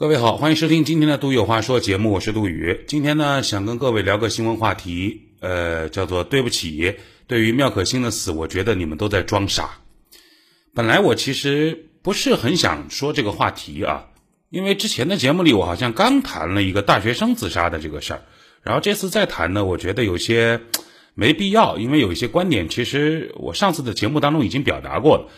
各位好，欢迎收听今天的《杜有话说》节目，我是杜宇。今天呢，想跟各位聊个新闻话题，呃，叫做“对不起，对于妙可欣的死，我觉得你们都在装傻”。本来我其实不是很想说这个话题啊，因为之前的节目里我好像刚谈了一个大学生自杀的这个事儿，然后这次再谈呢，我觉得有些没必要，因为有一些观点其实我上次的节目当中已经表达过了。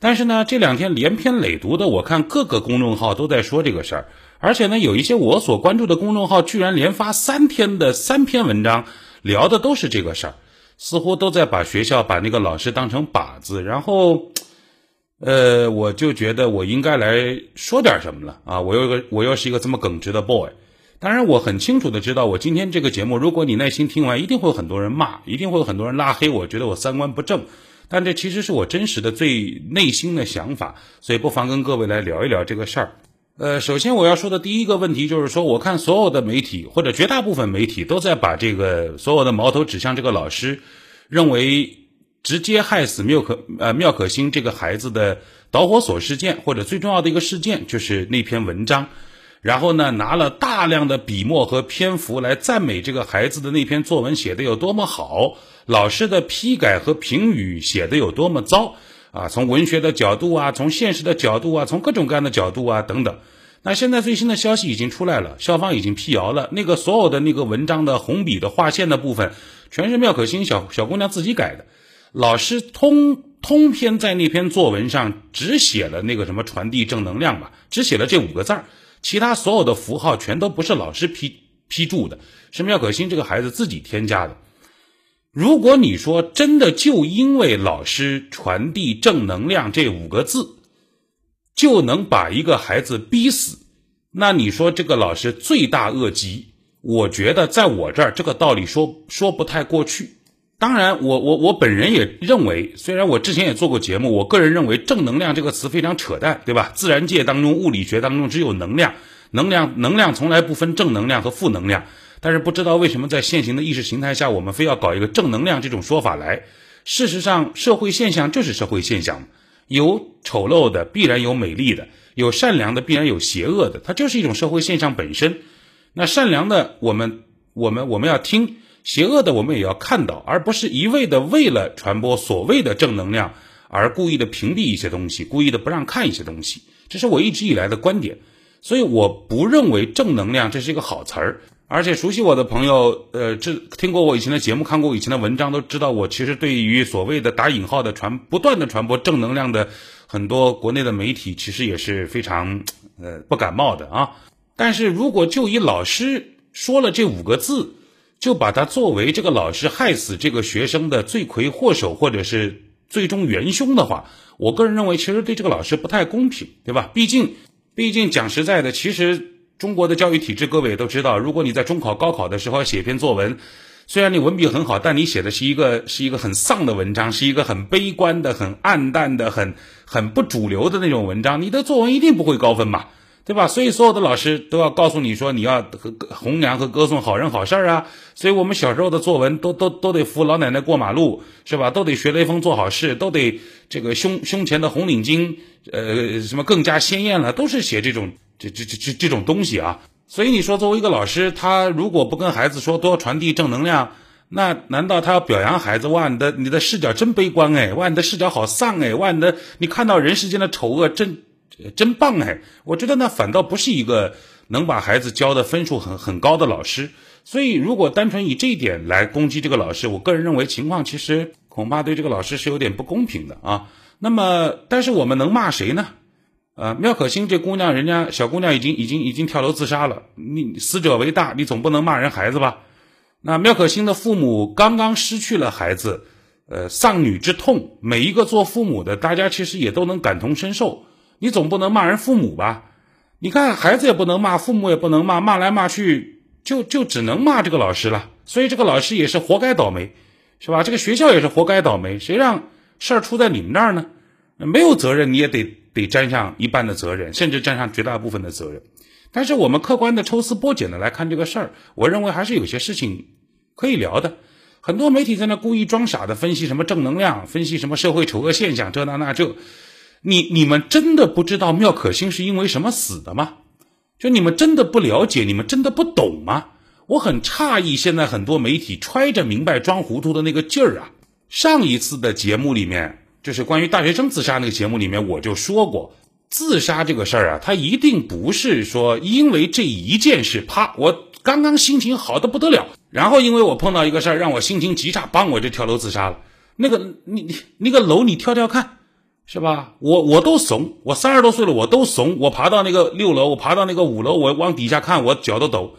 但是呢，这两天连篇累牍的，我看各个公众号都在说这个事儿，而且呢，有一些我所关注的公众号居然连发三天的三篇文章，聊的都是这个事儿，似乎都在把学校把那个老师当成靶子，然后，呃，我就觉得我应该来说点什么了啊！我又个我又是一个这么耿直的 boy，当然我很清楚的知道，我今天这个节目，如果你耐心听完，一定会有很多人骂，一定会有很多人拉黑，我觉得我三观不正。但这其实是我真实的最内心的想法，所以不妨跟各位来聊一聊这个事儿。呃，首先我要说的第一个问题就是说，我看所有的媒体或者绝大部分媒体都在把这个所有的矛头指向这个老师，认为直接害死妙可呃妙可欣这个孩子的导火索事件或者最重要的一个事件就是那篇文章，然后呢拿了大量的笔墨和篇幅来赞美这个孩子的那篇作文写的有多么好。老师的批改和评语写的有多么糟啊？从文学的角度啊，从现实的角度啊，从各种各样的角度啊等等。那现在最新的消息已经出来了，校方已经辟谣了，那个所有的那个文章的红笔的划线的部分，全是妙可欣小小姑娘自己改的。老师通通篇在那篇作文上只写了那个什么传递正能量吧，只写了这五个字儿，其他所有的符号全都不是老师批批注的，是妙可欣这个孩子自己添加的。如果你说真的就因为老师传递正能量这五个字，就能把一个孩子逼死，那你说这个老师罪大恶极？我觉得在我这儿这个道理说说不太过去。当然，我我我本人也认为，虽然我之前也做过节目，我个人认为正能量这个词非常扯淡，对吧？自然界当中、物理学当中只有能量，能量能量从来不分正能量和负能量。但是不知道为什么在现行的意识形态下，我们非要搞一个正能量这种说法来。事实上，社会现象就是社会现象，有丑陋的必然有美丽的，有善良的必然有邪恶的，它就是一种社会现象本身。那善良的我们我们我们要听，邪恶的我们也要看到，而不是一味的为了传播所谓的正能量而故意的屏蔽一些东西，故意的不让看一些东西。这是我一直以来的观点，所以我不认为正能量这是一个好词儿。而且熟悉我的朋友，呃，这听过我以前的节目，看过我以前的文章，都知道我其实对于所谓的打引号的传不断的传播正能量的很多国内的媒体，其实也是非常呃不感冒的啊。但是如果就以老师说了这五个字，就把他作为这个老师害死这个学生的罪魁祸首或者是最终元凶的话，我个人认为其实对这个老师不太公平，对吧？毕竟，毕竟讲实在的，其实。中国的教育体制，各位也都知道，如果你在中考、高考的时候写篇作文，虽然你文笔很好，但你写的是一个是一个很丧的文章，是一个很悲观的、很暗淡的、很很不主流的那种文章，你的作文一定不会高分嘛，对吧？所以所有的老师都要告诉你说，你要和弘扬和歌颂好人好事儿啊。所以我们小时候的作文都都都得扶老奶奶过马路，是吧？都得学雷锋做好事，都得这个胸胸前的红领巾，呃，什么更加鲜艳了，都是写这种。这这这这这种东西啊，所以你说作为一个老师，他如果不跟孩子说多传递正能量，那难道他要表扬孩子？哇，你的你的视角真悲观哎！哇，你的视角好丧哎！哇，你的你看到人世间的丑恶真真棒哎！我觉得那反倒不是一个能把孩子教的分数很很高的老师。所以如果单纯以这一点来攻击这个老师，我个人认为情况其实恐怕对这个老师是有点不公平的啊。那么，但是我们能骂谁呢？呃，妙可欣这姑娘，人家小姑娘已经已经已经跳楼自杀了。你死者为大，你总不能骂人孩子吧？那妙可欣的父母刚刚失去了孩子，呃，丧女之痛，每一个做父母的，大家其实也都能感同身受。你总不能骂人父母吧？你看孩子也不能骂，父母也不能骂，骂来骂去就就只能骂这个老师了。所以这个老师也是活该倒霉，是吧？这个学校也是活该倒霉。谁让事儿出在你们那儿呢？没有责任，你也得。得沾上一半的责任，甚至沾上绝大部分的责任。但是我们客观的抽丝剥茧的来看这个事儿，我认为还是有些事情可以聊的。很多媒体在那故意装傻的分析什么正能量，分析什么社会丑恶现象，这那那这。你你们真的不知道妙可欣是因为什么死的吗？就你们真的不了解，你们真的不懂吗？我很诧异，现在很多媒体揣着明白装糊涂的那个劲儿啊。上一次的节目里面，就是关于大学生自杀那个节目里面，我就说过，自杀这个事儿啊，它一定不是说因为这一件事，啪，我刚刚心情好的不得了，然后因为我碰到一个事儿让我心情极差，帮我就跳楼自杀了。那个你你那个楼你跳跳看，是吧？我我都怂，我三十多岁了我都怂，我爬到那个六楼，我爬到那个五楼，我往底下看，我脚都抖。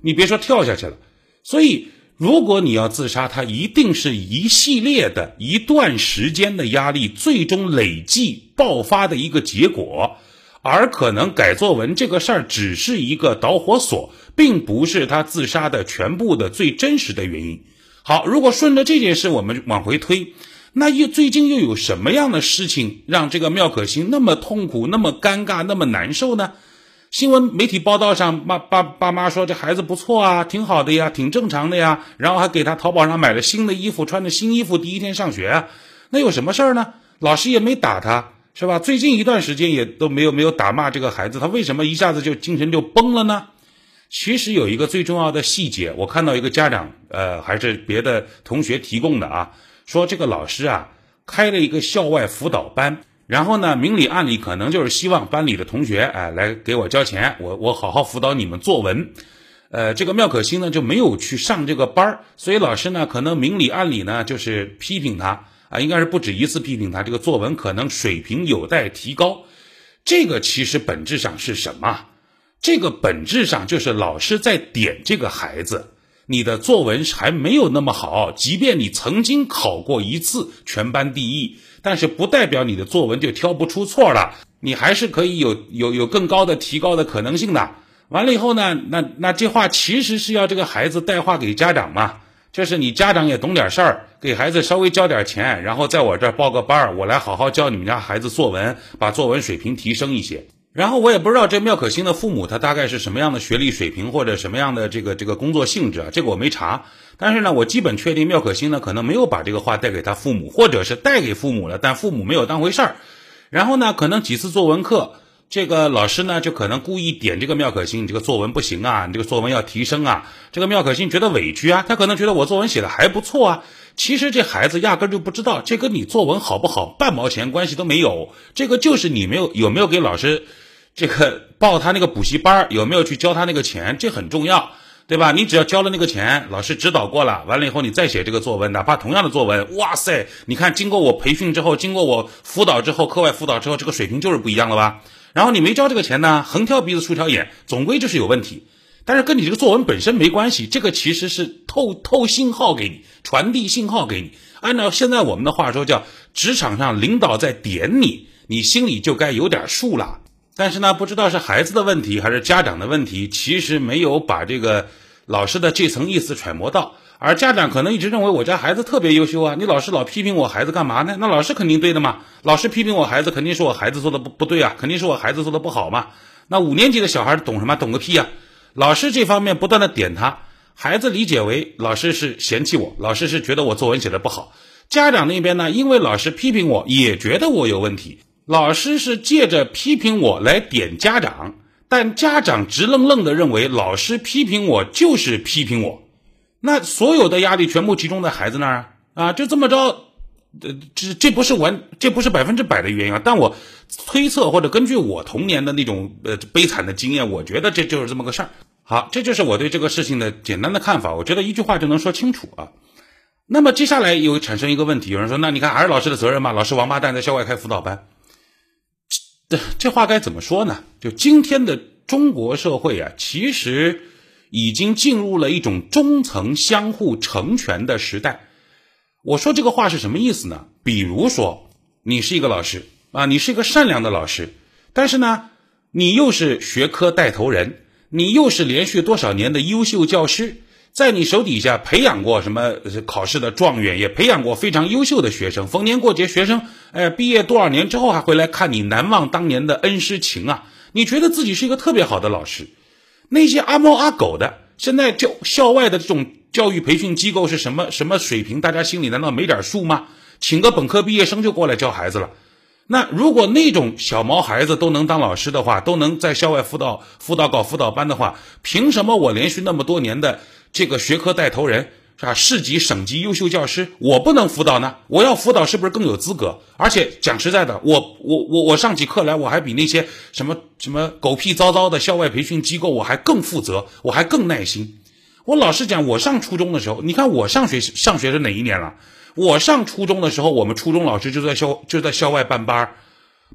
你别说跳下去了，所以如果你要自杀，它一定是一系列的一段时间的压力，最终累计爆发的一个结果，而可能改作文这个事儿只是一个导火索，并不是他自杀的全部的最真实的原因。好，如果顺着这件事我们往回推，那又最近又有什么样的事情让这个妙可欣那么痛苦、那么尴尬、那么难受呢？新闻媒体报道上，爸爸爸妈说这孩子不错啊，挺好的呀，挺正常的呀，然后还给他淘宝上买了新的衣服，穿着新衣服第一天上学啊，那有什么事儿呢？老师也没打他，是吧？最近一段时间也都没有没有打骂这个孩子，他为什么一下子就精神就崩了呢？其实有一个最重要的细节，我看到一个家长，呃，还是别的同学提供的啊，说这个老师啊开了一个校外辅导班。然后呢，明里暗里可能就是希望班里的同学，哎，来给我交钱，我我好好辅导你们作文。呃，这个妙可欣呢就没有去上这个班儿，所以老师呢可能明里暗里呢就是批评他啊，应该是不止一次批评他，这个作文可能水平有待提高。这个其实本质上是什么？这个本质上就是老师在点这个孩子。你的作文还没有那么好，即便你曾经考过一次全班第一，但是不代表你的作文就挑不出错了，你还是可以有有有更高的提高的可能性的。完了以后呢，那那这话其实是要这个孩子带话给家长嘛，就是你家长也懂点事儿，给孩子稍微交点钱，然后在我这儿报个班儿，我来好好教你们家孩子作文，把作文水平提升一些。然后我也不知道这妙可欣的父母他大概是什么样的学历水平或者什么样的这个这个工作性质啊，这个我没查。但是呢，我基本确定妙可欣呢可能没有把这个话带给他父母，或者是带给父母了，但父母没有当回事儿。然后呢，可能几次作文课，这个老师呢就可能故意点这个妙可欣，你这个作文不行啊，你这个作文要提升啊。这个妙可欣觉得委屈啊，他可能觉得我作文写的还不错啊。其实这孩子压根就不知道，这跟你作文好不好半毛钱关系都没有。这个就是你没有有没有给老师。这个报他那个补习班有没有去交他那个钱？这很重要，对吧？你只要交了那个钱，老师指导过了，完了以后你再写这个作文，哪怕同样的作文，哇塞！你看，经过我培训之后，经过我辅导之后，课外辅导之后，这个水平就是不一样了吧？然后你没交这个钱呢，横挑鼻子竖挑眼，总归就是有问题。但是跟你这个作文本身没关系，这个其实是透透信号给你，传递信号给你。按照现在我们的话说，叫职场上领导在点你，你心里就该有点数了。但是呢，不知道是孩子的问题还是家长的问题，其实没有把这个老师的这层意思揣摩到，而家长可能一直认为我家孩子特别优秀啊，你老师老批评我孩子干嘛呢？那老师肯定对的嘛，老师批评我孩子，肯定是我孩子做的不不对啊，肯定是我孩子做的不好嘛。那五年级的小孩懂什么？懂个屁啊！老师这方面不断的点他，孩子理解为老师是嫌弃我，老师是觉得我作文写的不好。家长那边呢，因为老师批评我，也觉得我有问题。老师是借着批评我来点家长，但家长直愣愣的认为老师批评我就是批评我，那所有的压力全部集中在孩子那儿啊，就这么着，这这不是完，这不是百分之百的原因啊，但我推测或者根据我童年的那种呃悲惨的经验，我觉得这就是这么个事儿。好，这就是我对这个事情的简单的看法，我觉得一句话就能说清楚啊。那么接下来又产生一个问题，有人说，那你看还是老师的责任嘛？老师王八蛋在校外开辅导班。这这话该怎么说呢？就今天的中国社会啊，其实已经进入了一种中层相互成全的时代。我说这个话是什么意思呢？比如说，你是一个老师啊，你是一个善良的老师，但是呢，你又是学科带头人，你又是连续多少年的优秀教师。在你手底下培养过什么考试的状元，也培养过非常优秀的学生。逢年过节，学生哎毕业多少年之后还会来看你，难忘当年的恩师情啊！你觉得自己是一个特别好的老师。那些阿猫阿狗的，现在教校外的这种教育培训机构是什么什么水平？大家心里难道没点数吗？请个本科毕业生就过来教孩子了，那如果那种小毛孩子都能当老师的话，都能在校外辅导辅导搞辅导班的话，凭什么我连续那么多年的这个学科带头人是吧？市级、省级优秀教师，我不能辅导呢？我要辅导是不是更有资格？而且讲实在的，我我我我上起课来，我还比那些什么什么狗屁糟糟的校外培训机构我还更负责，我还更耐心。我老实讲，我上初中的时候，你看我上学上学是哪一年了？我上初中的时候，我们初中老师就在校就在校外办班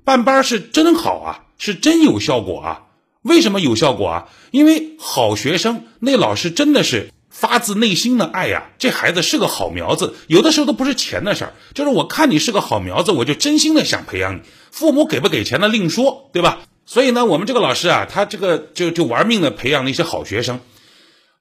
办班是真好啊，是真有效果啊。为什么有效果啊？因为好学生，那老师真的是发自内心的爱呀。这孩子是个好苗子，有的时候都不是钱的事儿，就是我看你是个好苗子，我就真心的想培养你。父母给不给钱的另说，对吧？所以呢，我们这个老师啊，他这个就就玩命的培养那些好学生。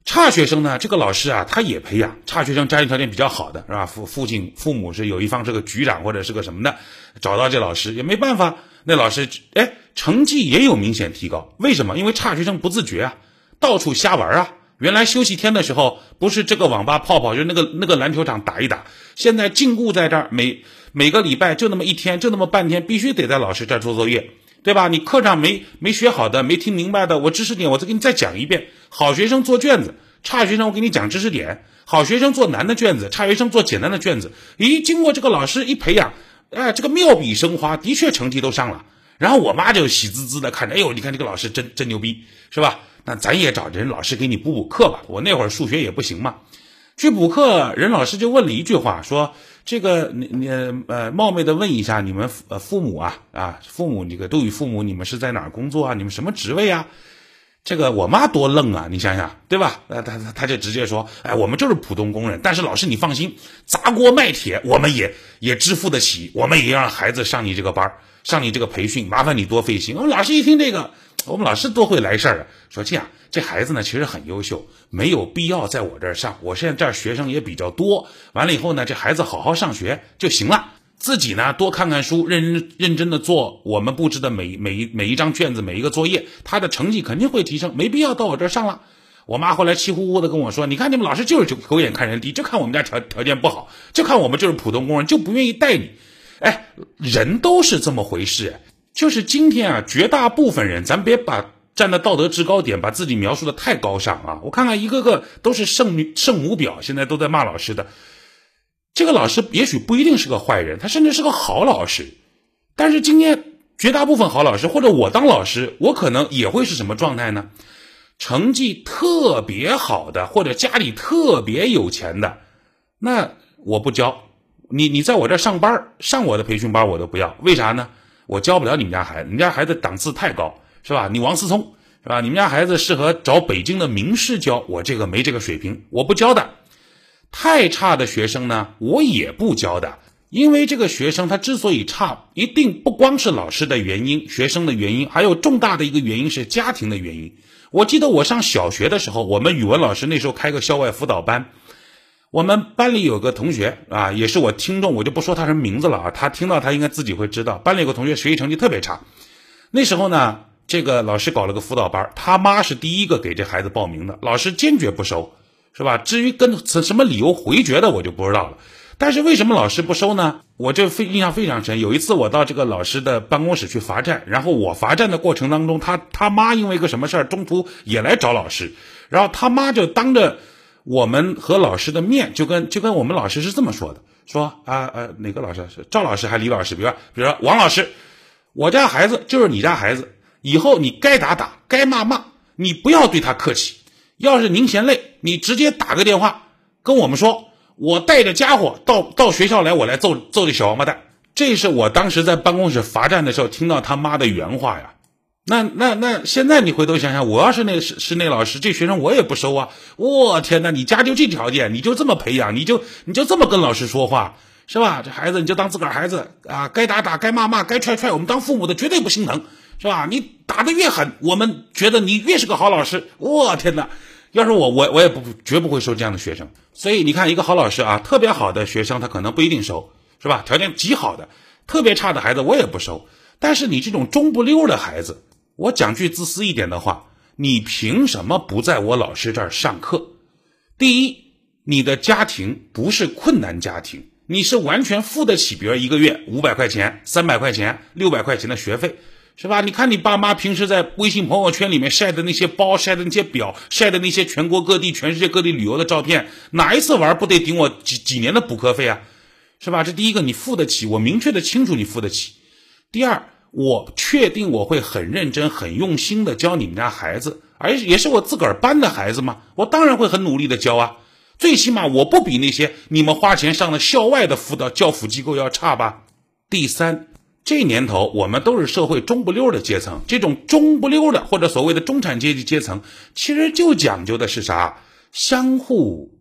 差学生呢？这个老师啊，他也培养差学生，家庭条件比较好的是吧？父父亲父母是有一方是个局长或者是个什么的，找到这老师也没办法。那老师哎，成绩也有明显提高。为什么？因为差学生不自觉啊，到处瞎玩啊。原来休息天的时候，不是这个网吧泡泡，就那个那个篮球场打一打。现在禁锢在这儿，每每个礼拜就那么一天，就那么半天，必须得在老师这儿做作业。对吧？你课上没没学好的，没听明白的，我知识点我再给你再讲一遍。好学生做卷子，差学生我给你讲知识点。好学生做难的卷子，差学生做简单的卷子。咦，经过这个老师一培养，哎，这个妙笔生花，的确成绩都上了。然后我妈就喜滋滋的看着，哎呦，你看这个老师真真牛逼，是吧？那咱也找人老师给你补补课吧。我那会儿数学也不行嘛，去补课，任老师就问了一句话，说。这个你你呃冒昧的问一下，你们呃父母啊啊父母这个杜宇父母，你们是在哪工作啊？你们什么职位啊？这个我妈多愣啊！你想想对吧？呃他他他就直接说，哎我们就是普通工人，但是老师你放心，砸锅卖铁我们也也支付得起，我们也要让孩子上你这个班上你这个培训，麻烦你多费心。我们老师一听这个。我们老师多会来事儿啊！说这样，这孩子呢其实很优秀，没有必要在我这儿上。我现在这儿学生也比较多，完了以后呢，这孩子好好上学就行了。自己呢多看看书，认认认真的做我们布置的每每一每一张卷子，每一个作业，他的成绩肯定会提升，没必要到我这儿上了。我妈后来气呼呼的跟我说：“你看你们老师就是狗眼看人低，就看我们家条条件不好，就看我们就是普通工人，就不愿意带你。”哎，人都是这么回事。就是今天啊，绝大部分人，咱别把站在道德制高点，把自己描述的太高尚啊！我看看一个个都是圣女圣母婊，现在都在骂老师的。这个老师也许不一定是个坏人，他甚至是个好老师。但是今天绝大部分好老师，或者我当老师，我可能也会是什么状态呢？成绩特别好的，或者家里特别有钱的，那我不教你，你在我这上班上我的培训班，我都不要。为啥呢？我教不了你们家孩子，你们家孩子档次太高，是吧？你王思聪，是吧？你们家孩子适合找北京的名师教，我这个没这个水平，我不教的。太差的学生呢，我也不教的，因为这个学生他之所以差，一定不光是老师的原因、学生的原因，还有重大的一个原因是家庭的原因。我记得我上小学的时候，我们语文老师那时候开个校外辅导班。我们班里有个同学啊，也是我听众，我就不说他什么名字了啊。他听到他应该自己会知道。班里有个同学学习成绩特别差，那时候呢，这个老师搞了个辅导班，他妈是第一个给这孩子报名的，老师坚决不收，是吧？至于跟什么理由回绝的，我就不知道了。但是为什么老师不收呢？我就非印象非常深。有一次我到这个老师的办公室去罚站，然后我罚站的过程当中，他他妈因为一个什么事儿，中途也来找老师，然后他妈就当着。我们和老师的面就跟就跟我们老师是这么说的，说啊呃哪个老师是赵老师还是李老师？比如比如说王老师，我家孩子就是你家孩子，以后你该打打，该骂骂，你不要对他客气。要是您嫌累，你直接打个电话跟我们说，我带着家伙到到学校来，我来揍揍这小王八蛋。这是我当时在办公室罚站的时候听到他妈的原话呀。那那那，现在你回头想想，我要是那是是那老师，这学生我也不收啊！我天哪，你家就这条件，你就这么培养，你就你就这么跟老师说话，是吧？这孩子你就当自个儿孩子啊，该打打，该骂骂，该踹踹，我们当父母的绝对不心疼，是吧？你打的越狠，我们觉得你越是个好老师。我天哪，要是我我我也不绝不会收这样的学生。所以你看，一个好老师啊，特别好的学生他可能不一定收，是吧？条件极好的，特别差的孩子我也不收。但是你这种中不溜的孩子。我讲句自私一点的话，你凭什么不在我老师这儿上课？第一，你的家庭不是困难家庭，你是完全付得起，比如一个月五百块钱、三百块钱、六百块钱的学费，是吧？你看你爸妈平时在微信朋友圈里面晒的那些包、晒的那些表、晒的那些全国各地、全世界各地旅游的照片，哪一次玩不得顶我几几年的补课费啊？是吧？这第一个你付得起，我明确的清楚你付得起。第二，我确定我会很认真、很用心的教你们家孩子，而也是我自个儿班的孩子嘛，我当然会很努力的教啊。最起码我不比那些你们花钱上的校外的辅导教辅机构要差吧。第三，这年头我们都是社会中不溜的阶层，这种中不溜的或者所谓的中产阶级阶层，其实就讲究的是啥？相互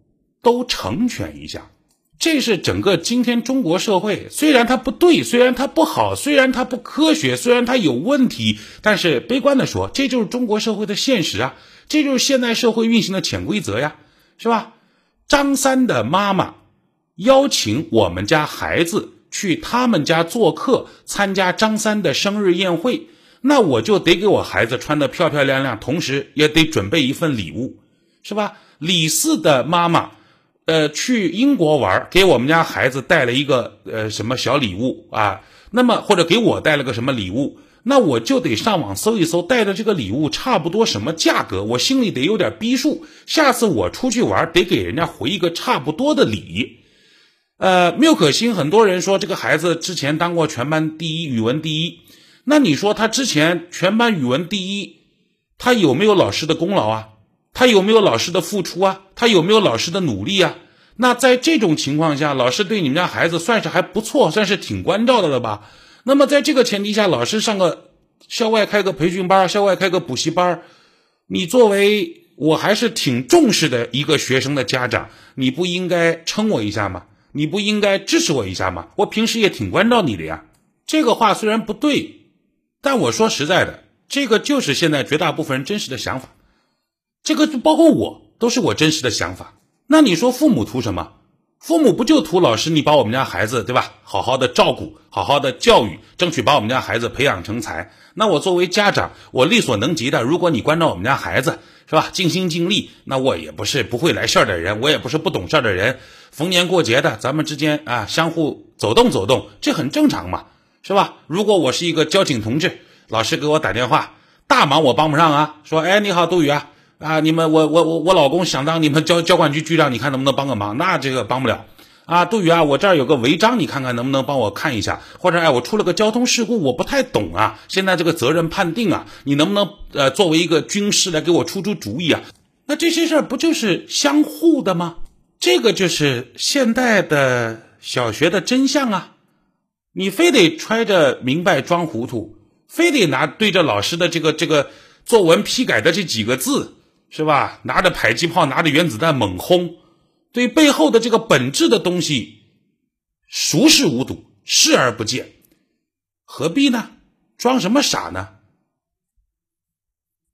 都成全一下。这是整个今天中国社会，虽然它不对，虽然它不好，虽然它不科学，虽然它有问题，但是悲观的说，这就是中国社会的现实啊，这就是现代社会运行的潜规则呀，是吧？张三的妈妈邀请我们家孩子去他们家做客，参加张三的生日宴会，那我就得给我孩子穿的漂漂亮亮，同时也得准备一份礼物，是吧？李四的妈妈，呃，去英国玩，给我们家孩子带了一个呃什么小礼物啊，那么或者给我带了个什么礼物。那我就得上网搜一搜，带的这个礼物差不多什么价格，我心里得有点逼数。下次我出去玩，得给人家回一个差不多的礼。呃，缪可欣，很多人说这个孩子之前当过全班第一，语文第一。那你说他之前全班语文第一，他有没有老师的功劳啊？他有没有老师的付出啊？他有没有老师的努力啊？那在这种情况下，老师对你们家孩子算是还不错，算是挺关照的了吧？那么，在这个前提下，老师上个校外开个培训班，校外开个补习班，你作为我还是挺重视的一个学生的家长，你不应该撑我一下吗？你不应该支持我一下吗？我平时也挺关照你的呀。这个话虽然不对，但我说实在的，这个就是现在绝大部分人真实的想法。这个就包括我，都是我真实的想法。那你说父母图什么？父母不就图老师你把我们家孩子对吧，好好的照顾，好好的教育，争取把我们家孩子培养成才。那我作为家长，我力所能及的，如果你关照我们家孩子是吧，尽心尽力，那我也不是不会来事儿的人，我也不是不懂事儿的人。逢年过节的，咱们之间啊，相互走动走动，这很正常嘛，是吧？如果我是一个交警同志，老师给我打电话，大忙我帮不上啊，说，哎，你好，杜宇啊。啊，你们我我我我老公想当你们交交管局局长，你看能不能帮个忙？那这个帮不了。啊，杜宇啊，我这儿有个违章，你看看能不能帮我看一下？或者哎，我出了个交通事故，我不太懂啊，现在这个责任判定啊，你能不能呃作为一个军师来给我出出主意啊？那这些事儿不就是相互的吗？这个就是现代的小学的真相啊！你非得揣着明白装糊涂，非得拿对着老师的这个这个作文批改的这几个字。是吧？拿着迫击炮，拿着原子弹猛轰，对背后的这个本质的东西熟视无睹，视而不见，何必呢？装什么傻呢？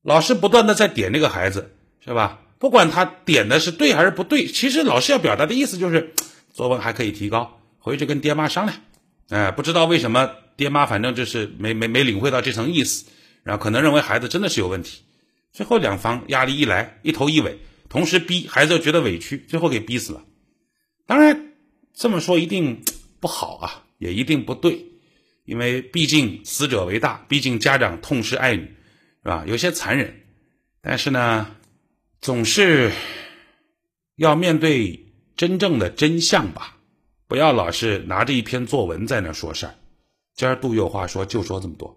老师不断的在点那个孩子，是吧？不管他点的是对还是不对，其实老师要表达的意思就是，作文还可以提高，回去跟爹妈商量。哎，不知道为什么爹妈反正就是没没没领会到这层意思，然后可能认为孩子真的是有问题。最后两方压力一来，一头一尾，同时逼孩子又觉得委屈，最后给逼死了。当然这么说一定不好啊，也一定不对，因为毕竟死者为大，毕竟家长痛失爱女，是吧？有些残忍，但是呢，总是要面对真正的真相吧，不要老是拿着一篇作文在那说事儿。今儿杜月话说，就说这么多。